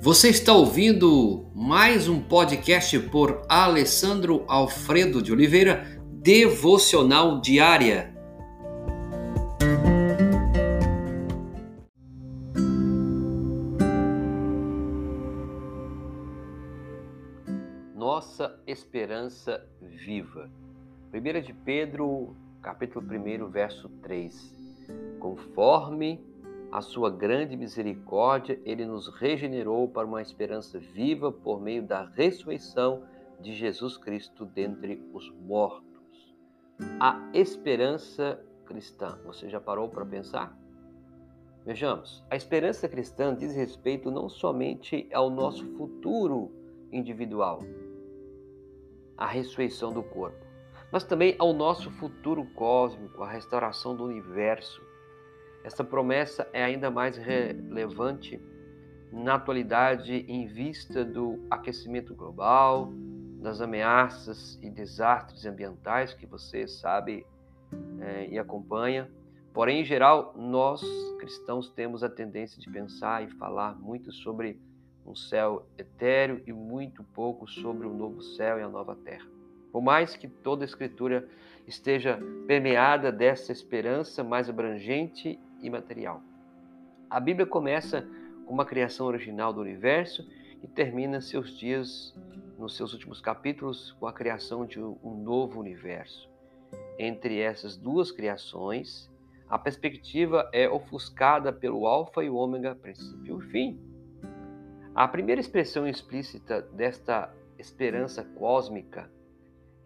Você está ouvindo mais um podcast por Alessandro Alfredo de Oliveira, Devocional Diária. Nossa esperança viva. 1 de Pedro, capítulo 1, verso 3. Conforme a sua grande misericórdia, ele nos regenerou para uma esperança viva por meio da ressurreição de Jesus Cristo dentre os mortos. A esperança cristã. Você já parou para pensar? Vejamos, a esperança cristã diz respeito não somente ao nosso futuro individual, a ressurreição do corpo, mas também ao nosso futuro cósmico, a restauração do universo essa promessa é ainda mais relevante na atualidade em vista do aquecimento global, das ameaças e desastres ambientais que você sabe é, e acompanha. Porém, em geral, nós cristãos temos a tendência de pensar e falar muito sobre um céu etéreo e muito pouco sobre o novo céu e a nova terra. Por mais que toda a Escritura esteja permeada dessa esperança mais abrangente e material. A Bíblia começa com uma criação original do universo e termina seus dias, nos seus últimos capítulos, com a criação de um novo universo. Entre essas duas criações, a perspectiva é ofuscada pelo Alfa e Ômega, princípio e fim. A primeira expressão explícita desta esperança cósmica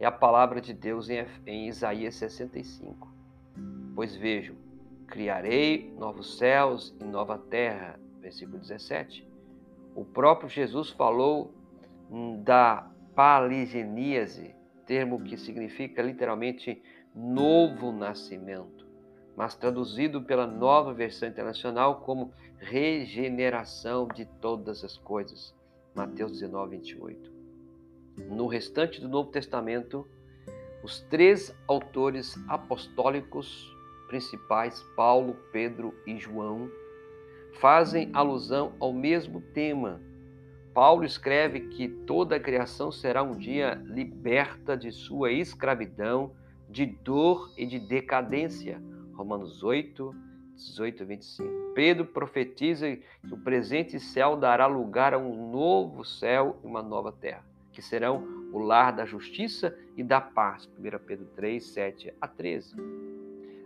é a palavra de Deus em Isaías 65. Pois vejam, criarei novos céus e nova terra. Versículo 17. O próprio Jesus falou da paligeníase, termo que significa literalmente novo nascimento, mas traduzido pela nova versão internacional como regeneração de todas as coisas. Mateus 19, 28. No restante do Novo Testamento, os três autores apostólicos principais, Paulo, Pedro e João, fazem alusão ao mesmo tema. Paulo escreve que toda a criação será um dia liberta de sua escravidão, de dor e de decadência. Romanos 8, 18 e 25. Pedro profetiza que o presente céu dará lugar a um novo céu e uma nova terra, que serão o lar da justiça e da paz. 1 Pedro 3, 7 a 13.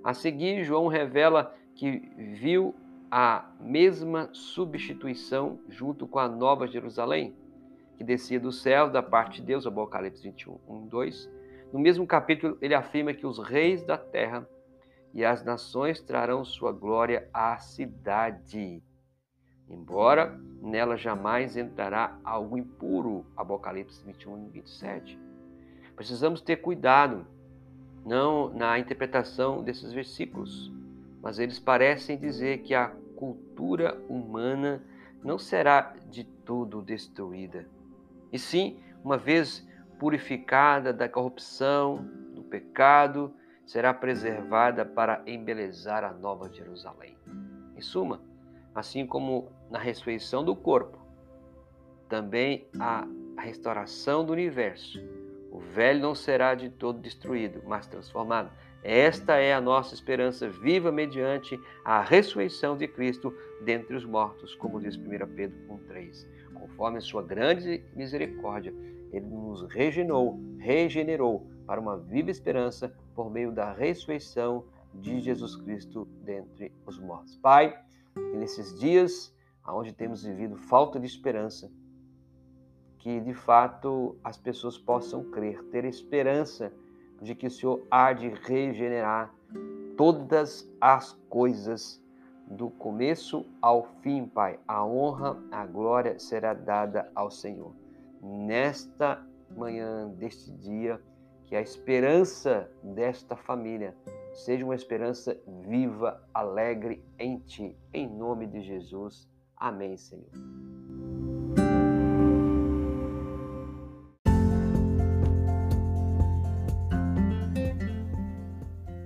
A seguir, João revela que viu a mesma substituição junto com a Nova Jerusalém, que descia do céu da parte de Deus, Apocalipse 21, 1, 2. No mesmo capítulo, ele afirma que os reis da terra e as nações trarão sua glória à cidade, embora nela jamais entrará algo impuro, Apocalipse 21 e 27. Precisamos ter cuidado não na interpretação desses versículos, mas eles parecem dizer que a cultura humana não será de todo destruída, e sim, uma vez purificada da corrupção, do pecado, será preservada para embelezar a nova Jerusalém. Em suma, assim como na ressurreição do corpo, também a restauração do universo o velho não será de todo destruído, mas transformado. Esta é a nossa esperança viva mediante a ressurreição de Cristo dentre os mortos, como diz 1 Pedro 1,3. Conforme a sua grande misericórdia, ele nos regenerou, regenerou para uma viva esperança por meio da ressurreição de Jesus Cristo dentre os mortos. Pai, nesses dias onde temos vivido falta de esperança, que de fato as pessoas possam crer, ter esperança de que o Senhor há de regenerar todas as coisas do começo ao fim, Pai. A honra, a glória será dada ao Senhor. Nesta manhã, deste dia, que a esperança desta família seja uma esperança viva, alegre em Ti. Em nome de Jesus. Amém, Senhor.